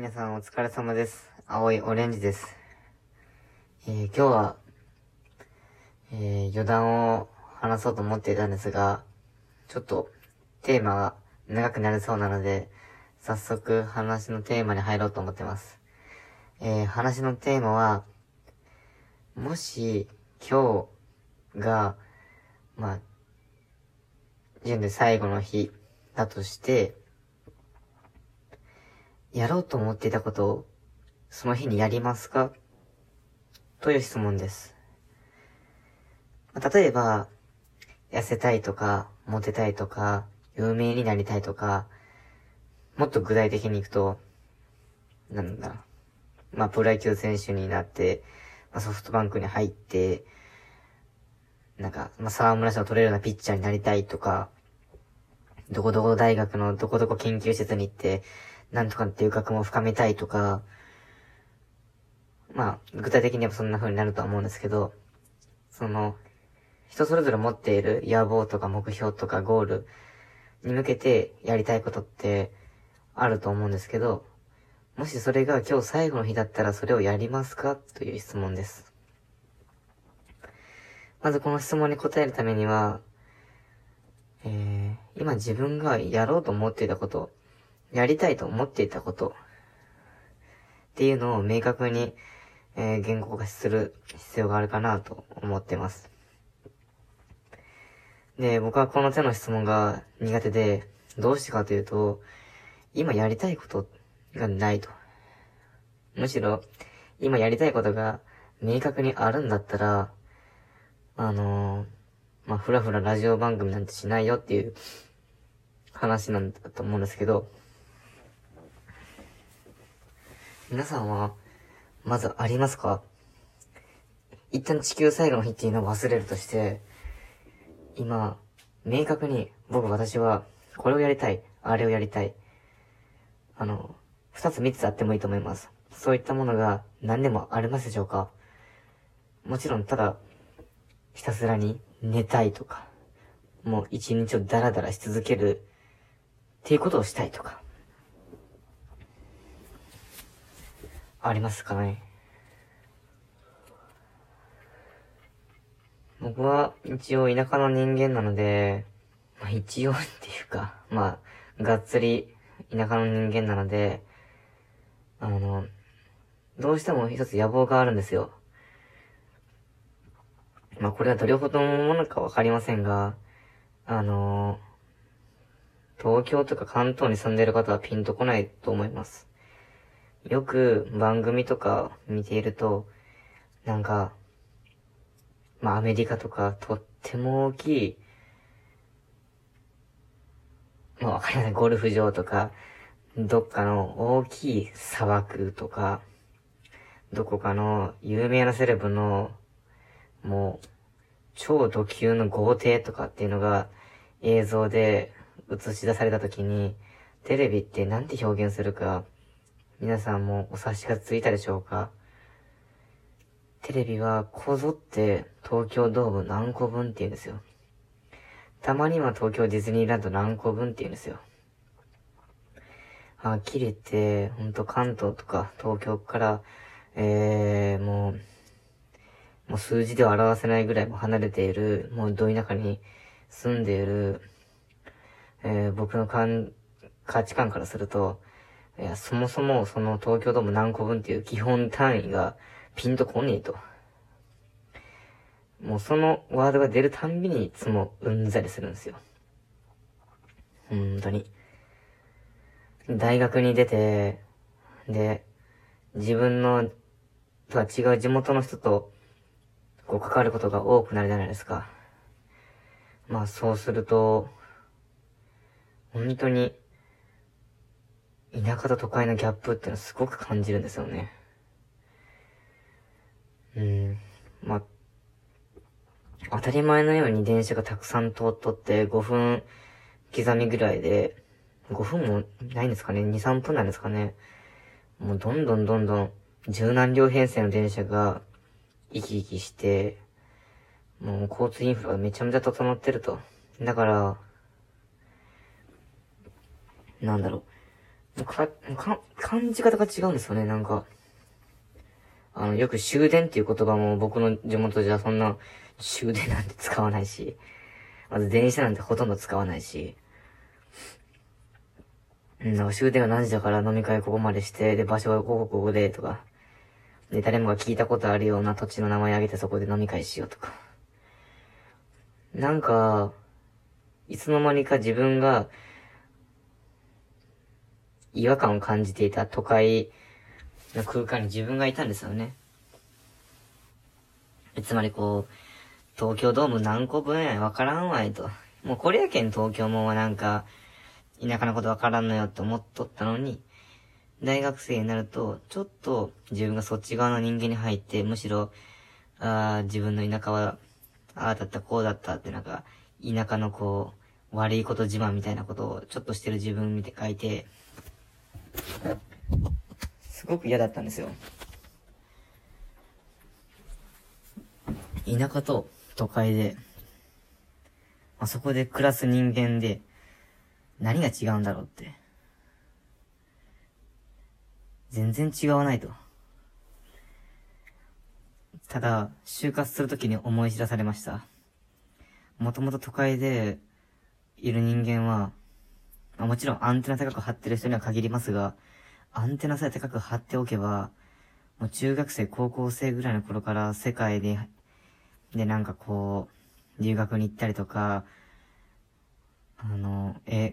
皆さんお疲れ様です。青いオレンジです。えー、今日は、えー、余談を話そうと思っていたんですが、ちょっとテーマが長くなりそうなので、早速話のテーマに入ろうと思ってます。えー、話のテーマは、もし今日が、まあ、人類最後の日だとして、やろうと思っていたことを、その日にやりますか？という質問です。例えば、痩せたいとか、モテたいとか、有名になりたいとか、もっと具体的にいくと、なんだ、まあ、プロ野球選手になって、まあ、ソフトバンクに入って、なんか、まあ、沢村賞を取れるようなピッチャーになりたいとか、どこどこ大学のどこどこ研究施設に行って、なんとかっていう学問を深めたいとか、まあ、具体的にはそんな風になるとは思うんですけど、その、人それぞれ持っている野望とか目標とかゴールに向けてやりたいことってあると思うんですけど、もしそれが今日最後の日だったらそれをやりますかという質問です。まずこの質問に答えるためには、えー、今自分がやろうと思っていたこと、やりたいと思っていたこと、っていうのを明確に、えー、言語化する必要があるかなと思ってます。で、僕はこの手の質問が苦手で、どうしてかというと、今やりたいことがないと。むしろ、今やりたいことが明確にあるんだったら、あのー、まあ、ふらふらラジオ番組なんてしないよっていう話なんだと思うんですけど、皆さんは、まずありますか？一旦地球最後の日っていうのを忘れるとして、今、明確に僕私はこれをやりたい、あれをやりたい。あの、二つ三つあってもいいと思います。そういったものが何でもありますでしょうか？もちろんただ、ひたすらに寝たいとか、もう一日をダラダラし続けるっていうことをしたいとか。ありますかね僕は一応田舎の人間なので、まあ、一応っていうか、まあ、がっつり田舎の人間なので、あの、どうしても一つ野望があるんですよ。まあこれはどれほどのものかわかりませんが、あの、東京とか関東に住んでる方はピンとこないと思います。よく番組とか見ていると、なんか、まあアメリカとかとっても大きい、まあわかりません、ゴルフ場とか、どっかの大きい砂漠とか、どこかの有名なセレブの、もう、超ド級の豪邸とかっていうのが映像で映し出された時に、テレビってなんて表現するか、皆さんもお察しがついたでしょうか？テレビはこぞって東京ドーム何個分って言うんですよ。たまには東京ディズニーランド何個分って言うんですよ。はっきり言って、ほんと関東とか東京から、えー、もう、もう数字では表せないぐらいも離れている、もうど田舎に住んでいる、えー、僕の感価値観からすると、いや、そもそもその東京ドーム何個分っていう基本単位がピンとこねえと。もうそのワードが出るたんびにいつもうんざりするんですよ。本当に。大学に出て、で、自分のとは違う地元の人と、こう関わることが多くなるじゃないですか。まあそうすると、本当に、田舎と都会のギャップってのはすごく感じるんですよね。うん。まあ、当たり前のように電車がたくさん通っとって5分刻みぐらいで、5分もないんですかね ?2、3分なんですかね？もうどんどんどんどん柔軟両編成の電車が生き生きして、もう交通インフラがめちゃめちゃ整ってると。だから、なんだろう。か、か、感じ方が違うんですよね、なんか。あの、よく終電っていう言葉も僕の地元じゃそんな終電なんて使わないし、まず電車なんてほとんど使わないし、うん、なんか終電は何時だから飲み会ここまでして、で、場所はここここで、とか。で、誰もが聞いたことあるような土地の名前挙げてそこで飲み会しようとか。なんか、いつの間にか自分が、違和感を感じていた都会の空間に自分がいたんですよね。つまりこう、東京ドーム何個分やわからんわいと。もうこれやけん東京もなんか、田舎のことわからんのよって思っとったのに、大学生になると、ちょっと自分がそっち側の人間に入って、むしろ、あ、自分の田舎は、ああだった、こうだったってなんか、田舎のこう、悪いこと自慢みたいなことをちょっとしてる自分見て書いて、すごく嫌だったんですよ。田舎と都会で、まあ、そこで暮らす人間で、何が違うんだろうって。全然違わないと。ただ、就活するときに思い知らされました。もともと都会でいる人間は、まあ、もちろんアンテナ高く張ってる人には限りますが、アンテナさえ高く張っておけば、もう中学生、高校生ぐらいの頃から世界で、でなんかこう、留学に行ったりとか、あの、え、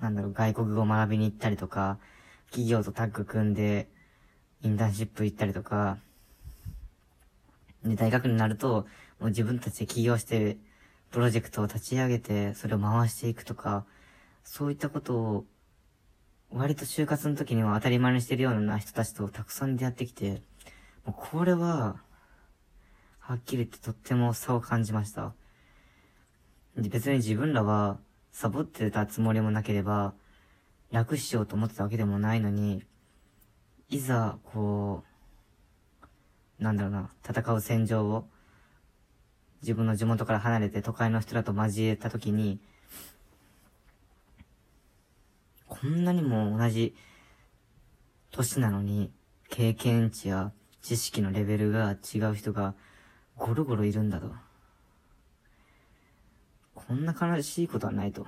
なんだろう、外国語を学びに行ったりとか、企業とタッグ組んで、インターンシップ行ったりとか、で、大学になると、もう自分たちで起業して、プロジェクトを立ち上げて、それを回していくとか、そういったことを、割と就活の時には当たり前にしてるような人たちとたくさん出会ってきて、もうこれは、はっきり言ってとっても差を感じました。別に自分らは、サボってたつもりもなければ、楽しようと思ってたわけでもないのに、いざ、こう、なんだろうな、戦う戦場を、自分の地元から離れて都会の人らと交えたときに、こんなにも同じ年なのに、経験値や知識のレベルが違う人がゴロゴロいるんだと。こんな悲しいことはないと。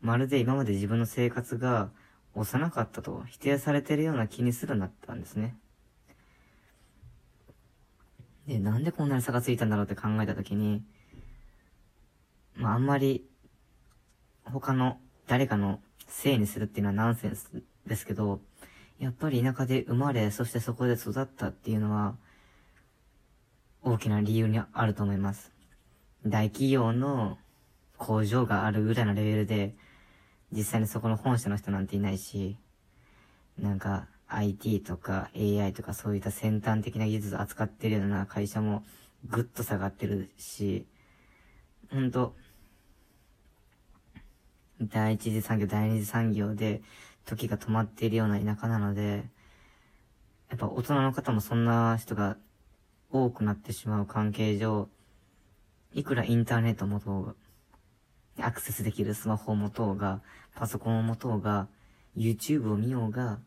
まるで今まで自分の生活が幼かったと否定されてるような気にするなったんですね。で、なんでこんなに差がついたんだろうって考えたときに、まああんまり他の誰かのせいにするっていうのはナンセンスですけど、やっぱり田舎で生まれ、そしてそこで育ったっていうのは、大きな理由にあると思います。大企業の工場があるぐらいのレベルで、実際にそこの本社の人なんていないし、なんか IT とか AI とかそういった先端的な技術を扱ってるような会社もぐっと下がってるし、ほんと、第一次産業、第二次産業で時が止まっているような田舎なので、やっぱ大人の方もそんな人が多くなってしまう関係上、いくらインターネットもとうアクセスできるスマホを持とうが、パソコンを持とうが、YouTube を見ようが、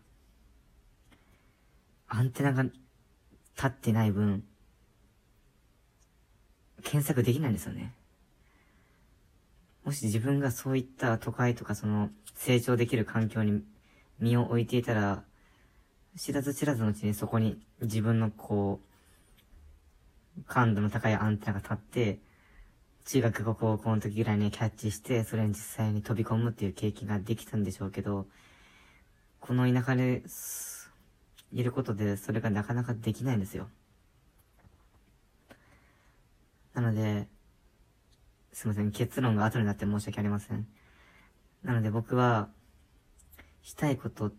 アンテナが立ってない分、検索できないんですよね。もし自分がそういった都会とかその成長できる環境に身を置いていたら、知らず知らずのうちにそこに自分のこう、感度の高いアンテナが立って、中学高校の時ぐらいにキャッチして、それに実際に飛び込むっていう経験ができたんでしょうけど、この田舎で、いることで、それがなかなかできないんですよ。なので、すいません、結論が後になって申し訳ありません。なので僕は、したいこと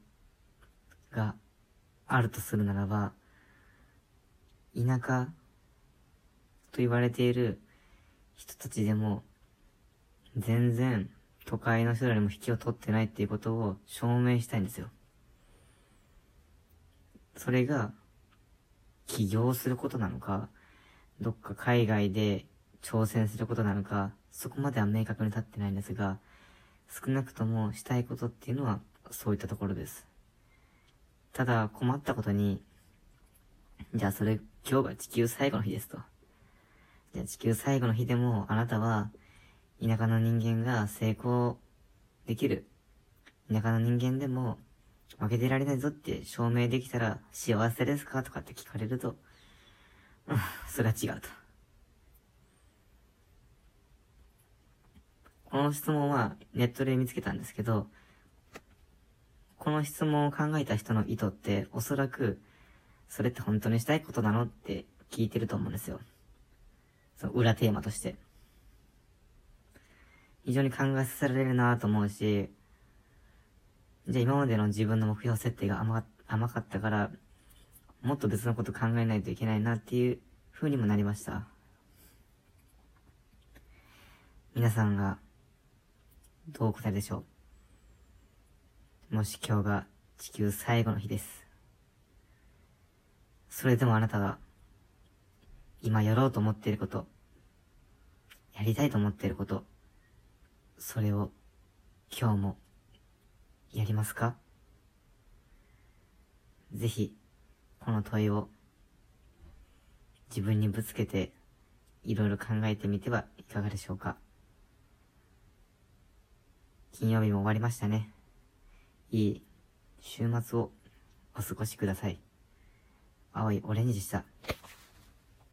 があるとするならば、田舎と言われている人たちでも、全然都会の人よりも引きを取ってないっていうことを証明したいんですよ。それが、起業することなのか、どっか海外で挑戦することなのか、そこまでは明確に立ってないんですが、少なくともしたいことっていうのは、そういったところです。ただ、困ったことに、じゃあそれ、今日が地球最後の日ですと。じゃあ地球最後の日でも、あなたは、田舎の人間が成功できる。田舎の人間でも、負けてられないぞって証明できたら幸せですかとかって聞かれると、うん、それは違うと。この質問はネットで見つけたんですけど、この質問を考えた人の意図っておそらく、それって本当にしたいことなのって聞いてると思うんですよ。その裏テーマとして。非常に考えさせられるなと思うし、じゃあ今までの自分の目標設定が甘甘かったから、もっと別のこと考えないといけないなっていう風にもなりました。皆さんがどう答えるでしょう？もし今日が地球最後の日です。それでもあなたが今やろうと思っていること、やりたいと思っていること、それを今日もやりますか？ぜひ、この問いを自分にぶつけていろいろ考えてみてはいかがでしょうか？金曜日も終わりましたね。いい週末をお過ごしください。青いオレンジでした。